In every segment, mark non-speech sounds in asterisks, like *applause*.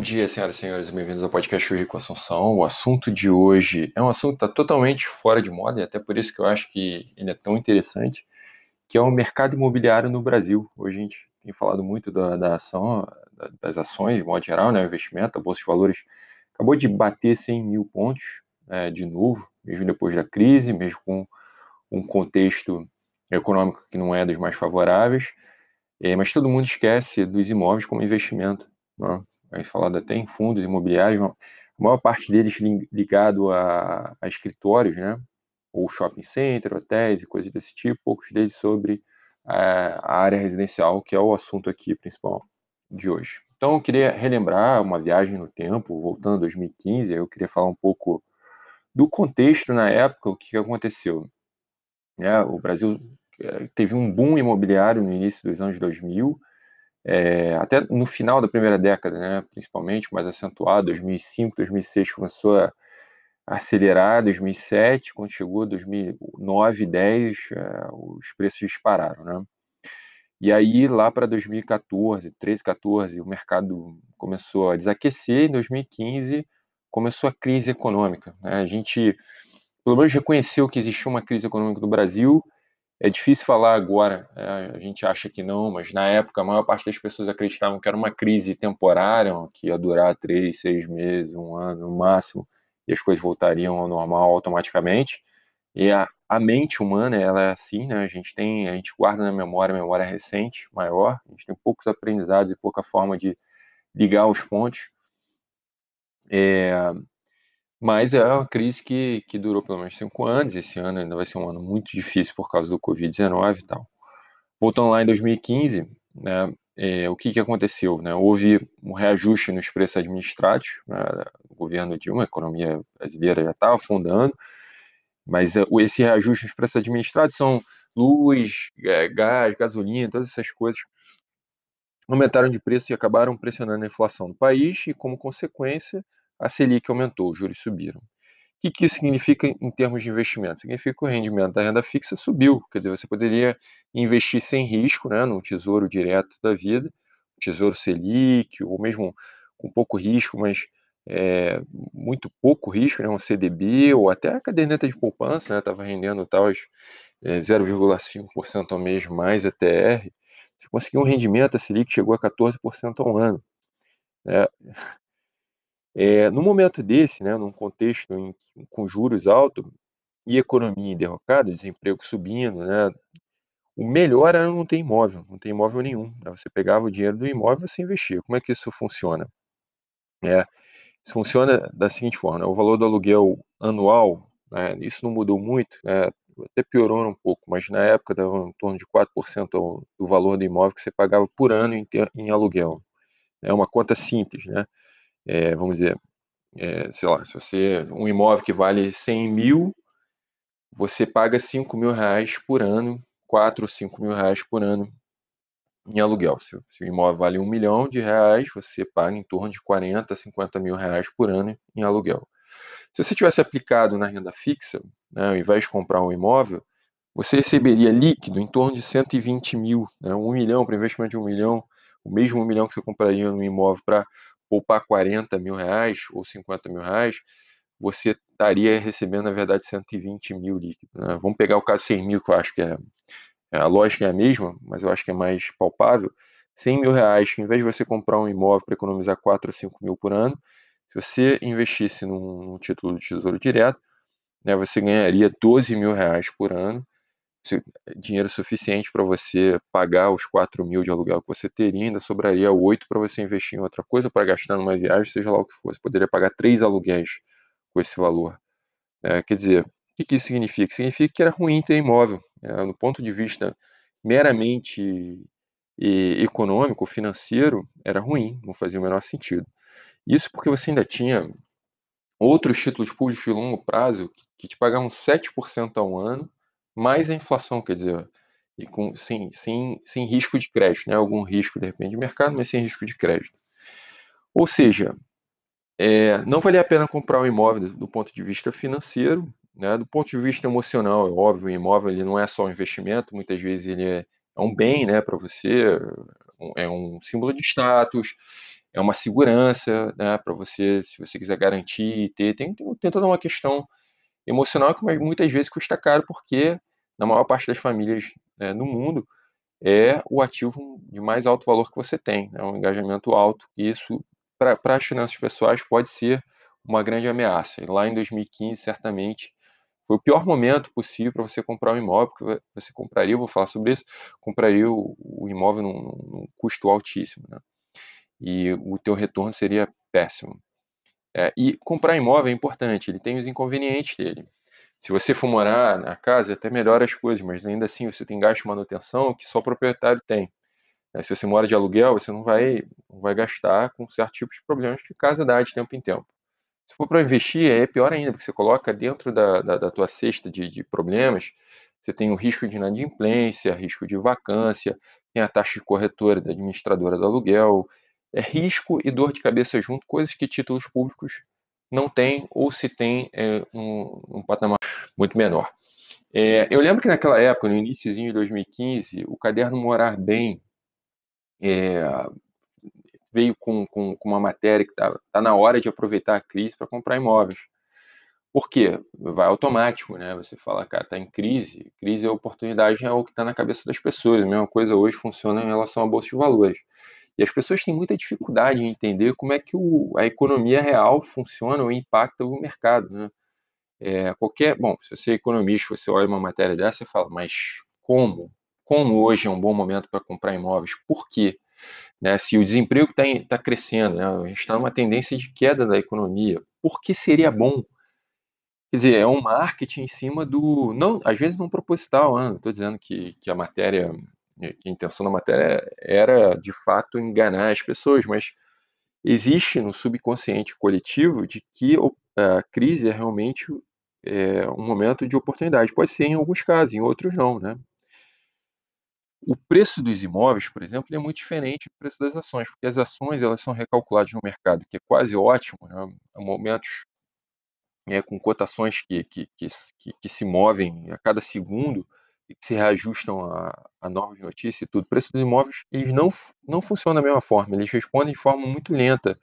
Bom dia, senhoras e senhores, bem-vindos ao podcast Rico Assunção. O assunto de hoje é um assunto que está totalmente fora de moda e até por isso que eu acho que ele é tão interessante, que é o mercado imobiliário no Brasil. Hoje a gente tem falado muito da, da ação, das ações, de modo geral, né, o investimento, a Bolsa de Valores acabou de bater 100 mil pontos é, de novo, mesmo depois da crise, mesmo com um contexto econômico que não é dos mais favoráveis, é, mas todo mundo esquece dos imóveis como investimento. Né? A falado até em fundos imobiliários, a maior parte deles ligado a, a escritórios, né? ou shopping center, hotéis e coisas desse tipo, poucos deles sobre a, a área residencial, que é o assunto aqui principal de hoje. Então, eu queria relembrar uma viagem no tempo, voltando a 2015, eu queria falar um pouco do contexto na época, o que aconteceu. É, o Brasil eh, teve um boom imobiliário no início dos anos 2000, é, até no final da primeira década, né, principalmente, mais acentuado, 2005, 2006 começou a acelerar, 2007, quando chegou 2009, 10, é, os preços dispararam, né? E aí, lá para 2014, 13, 14, o mercado começou a desaquecer, em 2015 começou a crise econômica. Né? A gente, pelo menos, reconheceu que existia uma crise econômica no Brasil, é difícil falar agora, é, a gente acha que não, mas na época a maior parte das pessoas acreditavam que era uma crise temporária, que ia durar três, seis meses, um ano no máximo, e as coisas voltariam ao normal automaticamente. E a, a mente humana, ela é assim, né? A gente tem, a gente guarda na memória, memória recente, maior, a gente tem poucos aprendizados e pouca forma de ligar os pontos. É, mas é uma crise que, que durou pelo menos cinco anos. Esse ano ainda vai ser um ano muito difícil por causa do Covid-19 e tal. Voltando lá em 2015, né, é, o que, que aconteceu? Né? Houve um reajuste nos preços administrados. Né? O governo Dilma, a economia brasileira já estava afundando, mas é, esse reajuste nos preços administrados são luz, é, gás, gasolina, todas essas coisas aumentaram de preço e acabaram pressionando a inflação do país e, como consequência, a Selic aumentou, os juros subiram. O que, que isso significa em termos de investimento? Significa que o rendimento da renda fixa subiu, quer dizer, você poderia investir sem risco, né, num tesouro direto da vida, tesouro Selic, ou mesmo com pouco risco, mas é, muito pouco risco, né, um CDB, ou até a caderneta de poupança, estava né, rendendo tal, é, 0,5% ao mês mais ETR, você conseguiu um rendimento, a Selic chegou a 14% ao ano. Né? É, no momento desse, né, num contexto em, com juros altos e economia derrocada, desemprego subindo, né, o melhor era não ter imóvel, não ter imóvel nenhum. Né, você pegava o dinheiro do imóvel e você investia. Como é que isso funciona? É, isso funciona da seguinte forma: né, o valor do aluguel anual, né, isso não mudou muito, né, até piorou um pouco, mas na época dava em torno de 4% do valor do imóvel que você pagava por ano em, em aluguel. É uma conta simples, né? É, vamos dizer, é, sei lá, se você, um imóvel que vale 100 mil, você paga 5 mil reais por ano, 4 ou 5 mil reais por ano em aluguel. Se, se, o imóvel vale 1 milhão de reais, você paga em torno de 40, 50 mil reais por ano em aluguel. Se você tivesse aplicado na renda fixa, né, ao invés de comprar um imóvel, você receberia líquido em torno de 120 mil, né, 1 milhão para investimento de 1 milhão, o mesmo 1 milhão que você compraria no imóvel para poupar 40 mil reais ou 50 mil reais, você estaria recebendo, na verdade, 120 mil líquidos. Né? Vamos pegar o caso 100 mil, que eu acho que é, é, a lógica é a mesma, mas eu acho que é mais palpável. 100 mil reais, que em vez de você comprar um imóvel para economizar 4 ou 5 mil por ano, se você investisse num, num título de tesouro direto, né, você ganharia 12 mil reais por ano dinheiro suficiente para você pagar os 4 mil de aluguel que você teria, ainda sobraria 8 para você investir em outra coisa, para gastar numa viagem, seja lá o que for. Poderia pagar três aluguéis com esse valor. É, quer dizer, o que, isso significa? Significa que era ruim ter imóvel. É, no ponto de vista meramente econômico, financeiro, era ruim, não fazia o menor sentido. Isso porque você ainda tinha outros títulos públicos de longo prazo que, que te pagavam 7% ao ano, mais a inflação, quer dizer, e com, sem, sem, sem risco de crédito, né? algum risco de repente de mercado, mas sem risco de crédito. Ou seja, é, não valia a pena comprar um imóvel do ponto de vista financeiro, né? do ponto de vista emocional, é óbvio, o imóvel ele não é só um investimento, muitas vezes ele é, é um bem né, para você, é um símbolo de status, é uma segurança, né, para você, se você quiser garantir, ter, tem, tem toda uma questão emocional que muitas vezes custa caro, porque na maior parte das famílias né, no mundo é o ativo de mais alto valor que você tem, é um engajamento alto, e isso, para as finanças pessoais, pode ser uma grande ameaça. E lá em 2015, certamente, foi o pior momento possível para você comprar um imóvel, porque você compraria, vou falar sobre isso, compraria o, o imóvel num, num, custo altíssimo, né? E o teu retorno seria péssimo. É, e comprar imóvel é importante, ele tem os inconvenientes dele. Se você for morar na casa, até melhora as coisas, mas ainda assim você tem gasto de manutenção que só o proprietário tem. É, se você mora de aluguel, você não vai, não vai gastar com certos tipos de problemas que casa dá de tempo em tempo. Se for para investir, é pior ainda, porque você coloca dentro da, da, da tua cesta de, de, problemas, você tem o risco de inadimplência, risco de vacância, tem a taxa de corretora da administradora do aluguel, é risco e dor de cabeça junto, coisas que títulos públicos não têm, ou se tem é, um, um, patamar muito menor. É, eu lembro que naquela época, no iníciozinho de 2015, o caderno Morar Bem é, veio com, com, com uma matéria que está tá na hora de aproveitar a crise para comprar imóveis. Por quê? Vai automático, né? Você fala, cara, está em crise, crise é oportunidade, é o que está na cabeça das pessoas. A mesma coisa hoje funciona em relação à Bolsa de Valores. E as pessoas têm muita dificuldade em entender como é que o, a economia real funciona ou impacta o mercado, né? É, qualquer, bom, se você é economista, você olha uma matéria dessa e fala, mas como? Como hoje é um bom momento para comprar imóveis? Por quê? Né? Se o desemprego está tá crescendo, né? a gente está numa tendência de queda da economia, por que seria bom? Quer dizer, é um marketing em cima do. não Às vezes não proposital, né? estou dizendo que, que a matéria, que a intenção da matéria era de fato enganar as pessoas, mas existe no subconsciente coletivo de que a crise é realmente é, um momento de oportunidade. Pode ser em alguns casos, em outros não, né? O preço dos imóveis, por exemplo, é muito diferente do preço das ações, porque as ações elas são recalculadas no mercado, que é quase ótimo, né? Há momentos é, com cotações que, que, que, que, se movem a cada segundo se reajustam a, a novas notícias e tudo. O preço dos imóveis eles não, não funcionam da mesma forma, eles respondem de forma muito lenta.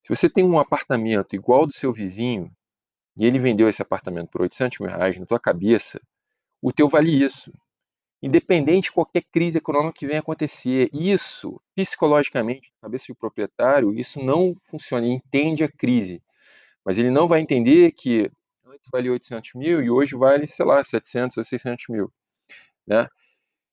Se você tem um apartamento igual ao do seu vizinho e ele vendeu esse apartamento por 800 mil reais na tua cabeça, o teu vale isso independente de qualquer crise econômica que venha acontecer. Isso, psicologicamente, na cabeça do proprietário, isso não funciona. Ele entende a crise, mas ele não vai entender que antes valia 800 mil e hoje vale, sei lá, 700 ou 600 mil. Né?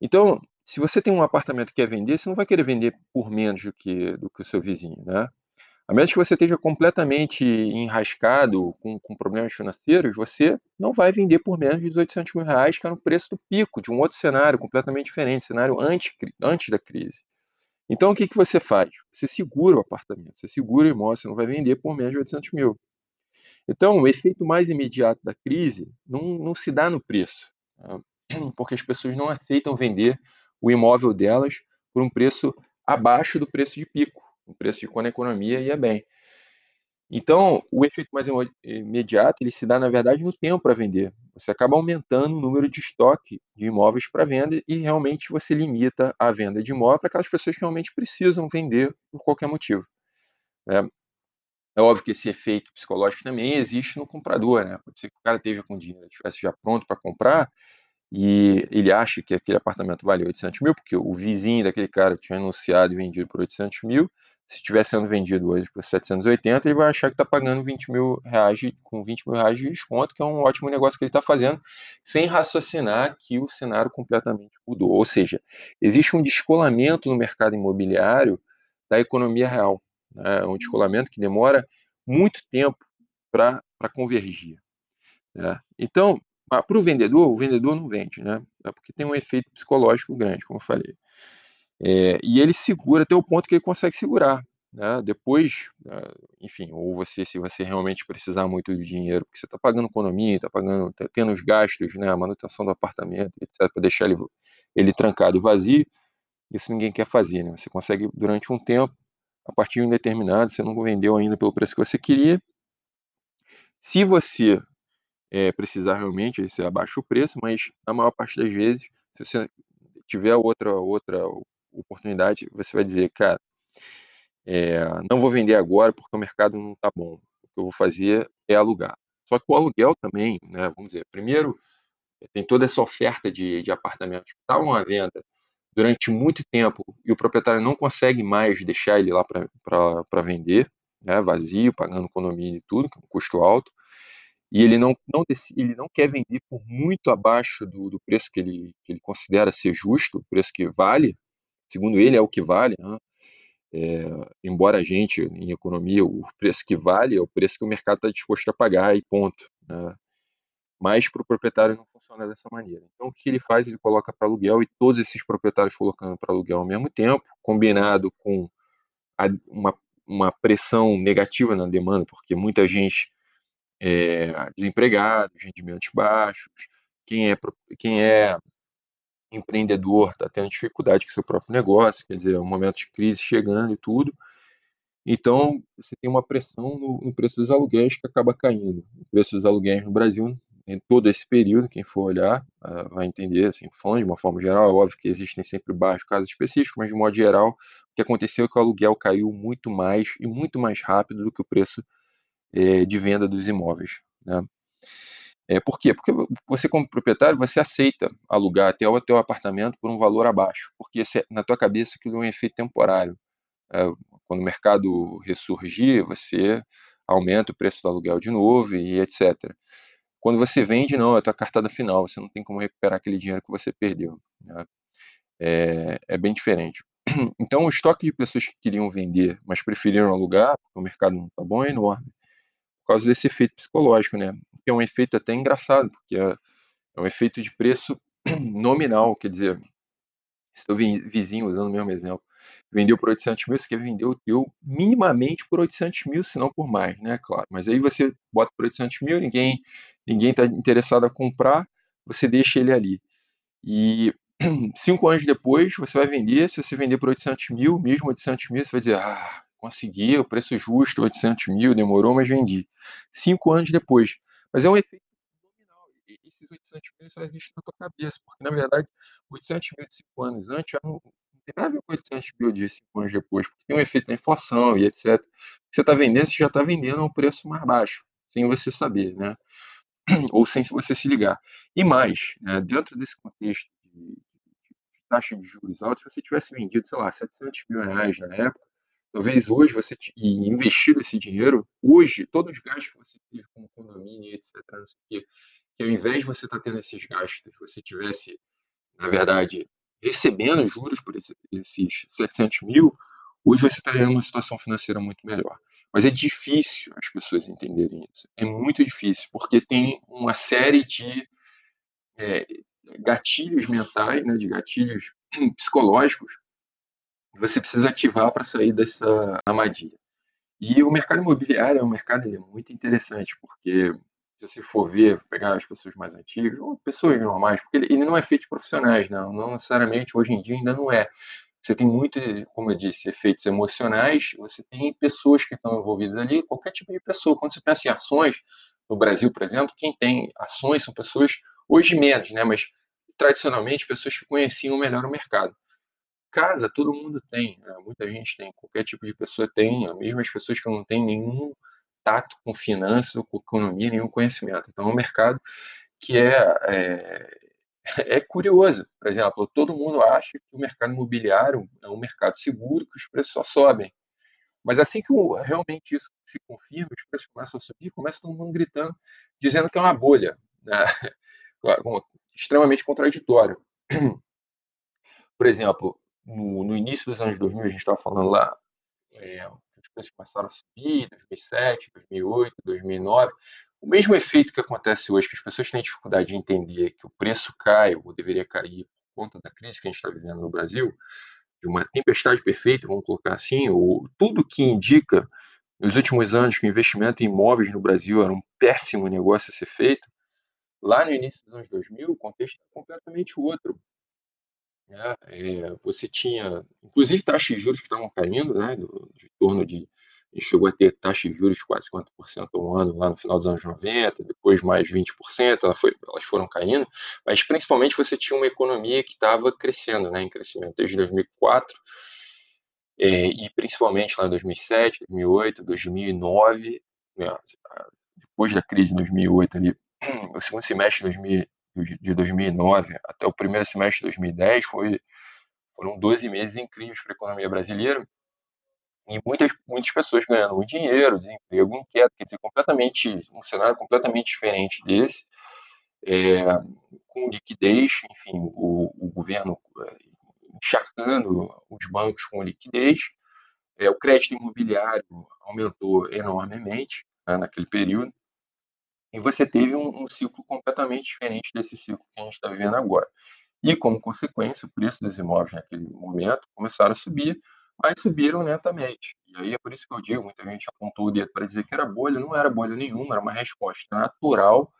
Então, se você tem um apartamento que quer vender, você não vai querer vender por menos do que, do que o seu vizinho. Né? A menos que você esteja completamente enrascado com, com, problemas financeiros, você não vai vender por menos de 800 mil reais, que era o preço do pico de um outro cenário completamente diferente, cenário antes, antes da crise. Então, o que, que você faz? Você segura o apartamento, você segura o imóvel, você não vai vender por menos de 800 mil. Então, o efeito mais imediato da crise não, não se dá no preço, né? *clears throat* porque as pessoas não aceitam vender o imóvel delas por um preço abaixo do preço de pico o preço de quando a economia ia bem. Então, o efeito mais imediato, ele se dá, na verdade, no tempo para vender. Você acaba aumentando o número de estoque de imóveis para venda e realmente você limita a venda de imóvel para aquelas pessoas que realmente precisam vender por qualquer motivo. É, é óbvio que esse efeito psicológico também existe no comprador, né? Pode ser que o cara esteja com dinheiro, estivesse já pronto para comprar, e ele acha que aquele apartamento vale 800 mil, porque o vizinho daquele cara tinha anunciado e vendido por 800 mil, se estiver sendo vendido hoje por 780, ele vai achar que está pagando 20 mil reais com 20 mil reais de desconto, que é um ótimo negócio que ele está fazendo, sem raciocinar que o cenário completamente mudou. Ou seja, existe um descolamento no mercado imobiliário da economia real. Né? Um descolamento que demora muito tempo para convergir. Né? Então, para o vendedor, o vendedor não vende, né? É porque tem um efeito psicológico grande, como eu falei. É, e ele segura até o ponto que ele consegue segurar. Né? Depois, eh, enfim, ou você, se você realmente precisar muito de dinheiro, porque você está pagando economia, está pagando, tá tendo os gastos, né, a manutenção do apartamento, etc., para deixar ele, ele trancado e vazio, isso ninguém quer fazer. Né? Você consegue, durante um tempo, a partir de um determinado, você não vendeu ainda pelo preço que você queria. Se você é, precisar realmente, você abaixa o preço, mas na maior parte das vezes, se você tiver outra outra oportunidade, você vai dizer, cara, é, não vou vender agora porque o mercado não está bom. O que eu vou fazer é alugar. Só que o aluguel também, né, vamos dizer, primeiro tem toda essa oferta de, de apartamentos que estavam à venda durante muito tempo e o proprietário não consegue mais deixar ele lá para vender, né, vazio, pagando condomínio e tudo, que é um custo alto, e ele não, não, ele não quer vender por muito abaixo do, do preço que ele, que ele considera ser justo, o preço que vale, segundo ele é o que vale, né? é, embora a gente, em economia, o preço que vale é o preço que o mercado está disposto a pagar e ponto. Né? Mas para o proprietário não funciona dessa maneira. Então o que ele faz? Ele coloca para aluguel e todos esses proprietários colocando para aluguel ao mesmo tempo, combinado com a, uma, uma pressão negativa na demanda, porque muita gente é desempregado, rendimentos baixos, quem é, quem é empreendedor está tendo dificuldade com seu próprio negócio, quer dizer, é um momento de crise chegando e tudo. Então, você tem uma pressão no, no preço dos aluguéis que acaba caindo. O preço dos aluguéis no Brasil, em todo esse período, quem for olhar, uh, vai entender, assim, falando de uma forma geral, é óbvio que existem sempre baixos casos específicos, mas de modo geral, o que aconteceu é que o aluguel caiu muito mais e muito mais rápido do que o preço eh, de venda dos imóveis. Né? É, por quê? Porque você, como proprietário, você aceita alugar até o teu apartamento por um valor abaixo, porque na tua cabeça aquilo é um efeito temporário. É, quando o mercado ressurgir, você aumenta o preço do aluguel de novo e etc. Quando você vende, não, é a tua cartada final, você não tem como recuperar aquele dinheiro que você perdeu. Né? É, é bem diferente. Então, o estoque de pessoas que queriam vender, mas preferiram alugar, porque o mercado não está bom, é enorme causa desse efeito psicológico, né? Que é um efeito até engraçado, porque é, é um efeito de preço *clears throat* nominal, quer dizer, estou vizinho, usando o mesmo exemplo, vendeu por 800 mil, você quer vender o teu minimamente por 800 mil, se não por mais, né? Claro. Mas aí você bota por 800 mil, ninguém ninguém está interessado a comprar, você deixa ele ali. E *clears throat* cinco anos depois, você vai vender, se você vender por 800 mil, mesmo 800 mil, você vai dizer, ah, consegui, o preço justo, 800 mil, demorou, mas vendi. Cinco anos depois. Mas é um efeito nominal. Esses 800 mil só existem na tua cabeça, porque na verdade, 800 mil de cinco anos antes não, não tem nada a ver com 800 mil de cinco anos depois, porque tem um efeito da inflação e etc. Você está vendendo, você já está vendendo a um preço mais baixo, sem você saber, né? *clears throat* Ou sem você se ligar. E mais, né, dentro desse contexto de, taxa de juros alta, se você tivesse vendido, sei lá, 700 mil reais na época, Talvez hoje você e investido esse dinheiro, hoje, todos os gastos que você teve com condomínio, etc., quê, que ao invés de você estar tá tendo esses gastos, você tivesse, na verdade, recebendo juros por esse, esses 700 mil, hoje você estaria numa situação financeira muito melhor. Mas é difícil as pessoas entenderem isso. É muito difícil, porque tem uma série de é, gatilhos mentais, né, de gatilhos *clears throat* psicológicos você precisa ativar para sair dessa armadilha. E o mercado imobiliário é um mercado é muito interessante, porque se você for ver, pegar as pessoas mais antigas, ou pessoas normais, porque ele, ele não é feito de profissionais, não, não necessariamente, hoje em dia ainda não é. Você tem muito, como eu disse, efeitos emocionais, você tem pessoas que estão envolvidas ali, qualquer tipo de pessoa. Quando você pensa em ações, no Brasil, por exemplo, quem tem ações são pessoas, hoje menos, né, mas tradicionalmente pessoas que conheciam melhor o mercado. Casa todo mundo tem, né, muita gente tem, qualquer tipo de pessoa tem, mesmo as pessoas que não têm nenhum tato com finanças ou com economia, nenhum conhecimento. Então é um mercado que é, é, *laughs* é curioso. Por exemplo, todo mundo acha que o mercado imobiliário é um mercado seguro, que os preços só sobem. Mas assim que realmente isso se confirma, os preços começam a subir, começa todo mundo gritando, dizendo que é uma bolha. Né? *laughs* Extremamente contraditório. *clears throat* Por exemplo, no, no início dos anos 2000, a gente estava falando lá, é, as coisas começaram a subir, 2007, 2008, 2009. O mesmo efeito que acontece hoje, que as pessoas têm dificuldade de entender que o preço cai ou deveria cair por conta da crise que a gente está vivendo no Brasil, de uma tempestade perfeita, vamos colocar assim, ou tudo que indica nos últimos anos que o investimento em imóveis no Brasil era um péssimo negócio a ser feito, lá no início dos anos 2000, o contexto era completamente outro né? É, você tinha, inclusive, taxas de juros que estavam caindo, né? De torno de. chegou a ter taxas de juros quase 50% ao ano lá no final dos anos 90, depois mais 20%, ela foi, elas foram caindo, mas principalmente você tinha uma economia que estava crescendo, né, em crescimento desde 2004. é, e principalmente lá em 2007, 2008, 2009, né, depois da crise de 2008 ali, *clears throat* o segundo semestre de, 2000, de 2009 até o primeiro semestre de 2010 foi, foram 12 meses incríveis para a economia brasileira e muitas, muitas pessoas ganhando muito dinheiro, desemprego inquieto, quer dizer, completamente, um cenário completamente diferente desse, é, com liquidez, enfim, o, o governo é, encharcando os bancos com liquidez, é, o crédito imobiliário aumentou enormemente né, naquele período, e você teve um, um, ciclo completamente diferente desse ciclo que a gente está vivendo agora. E, como consequência, o preço dos imóveis naquele momento começaram a subir, mas subiram lentamente. E aí é por isso que eu digo, muita gente apontou o dedo para dizer que era bolha, não era bolha nenhuma, era uma resposta natural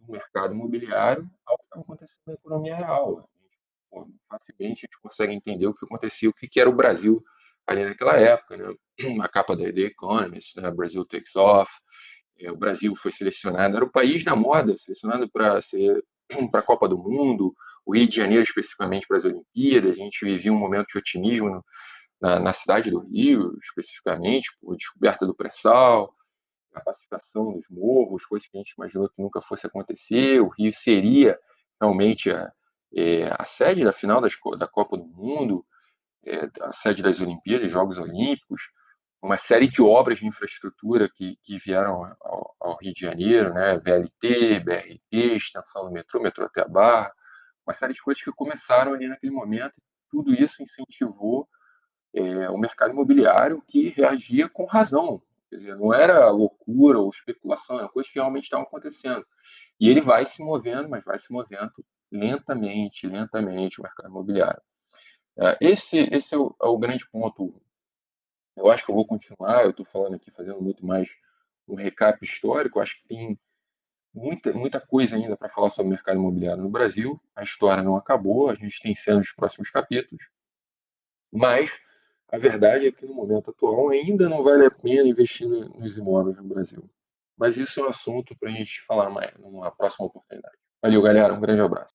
do mercado imobiliário ao que estava acontecendo na economia real. Facilmente a gente consegue entender o que acontecia, o que, que era o Brasil ali naquela época, né? A capa da The Economist, né? Brasil Takes Off, é, o Brasil foi selecionado, era o país da moda, selecionado para ser *clears throat* para a Copa do Mundo, o Rio de Janeiro especificamente para as Olimpíadas, a gente vivia um momento de otimismo no, na, na, cidade do Rio, especificamente, por descoberta do pré-sal, a pacificação dos morros, coisas que a gente imaginou que nunca fosse acontecer, o Rio seria realmente a, é, a sede da final das, da Copa do Mundo, é, a sede das Olimpíadas, Jogos Olímpicos, uma série de obras de infraestrutura que, que vieram ao, ao, Rio de Janeiro, né? VLT, BRT, extensão do metrô, metrô até a Barra, uma série de coisas que começaram ali naquele momento. Tudo isso incentivou é, o mercado imobiliário que reagia com razão. Quer dizer, não era loucura ou especulação, eram coisas que realmente estavam acontecendo. E ele vai se movendo, mas vai se movendo lentamente, lentamente o mercado imobiliário. É, esse, esse é o, é o grande ponto eu acho que eu vou continuar, eu estou falando aqui, fazendo muito mais um recap histórico, acho que tem muita, muita coisa ainda para falar sobre o mercado imobiliário no Brasil. A história não acabou, a gente tem cenas dos próximos capítulos, mas a verdade é que no momento atual ainda não vale a pena investir nos imóveis no Brasil. Mas isso é um assunto para a gente falar mais numa próxima oportunidade. Valeu, galera. Um grande abraço.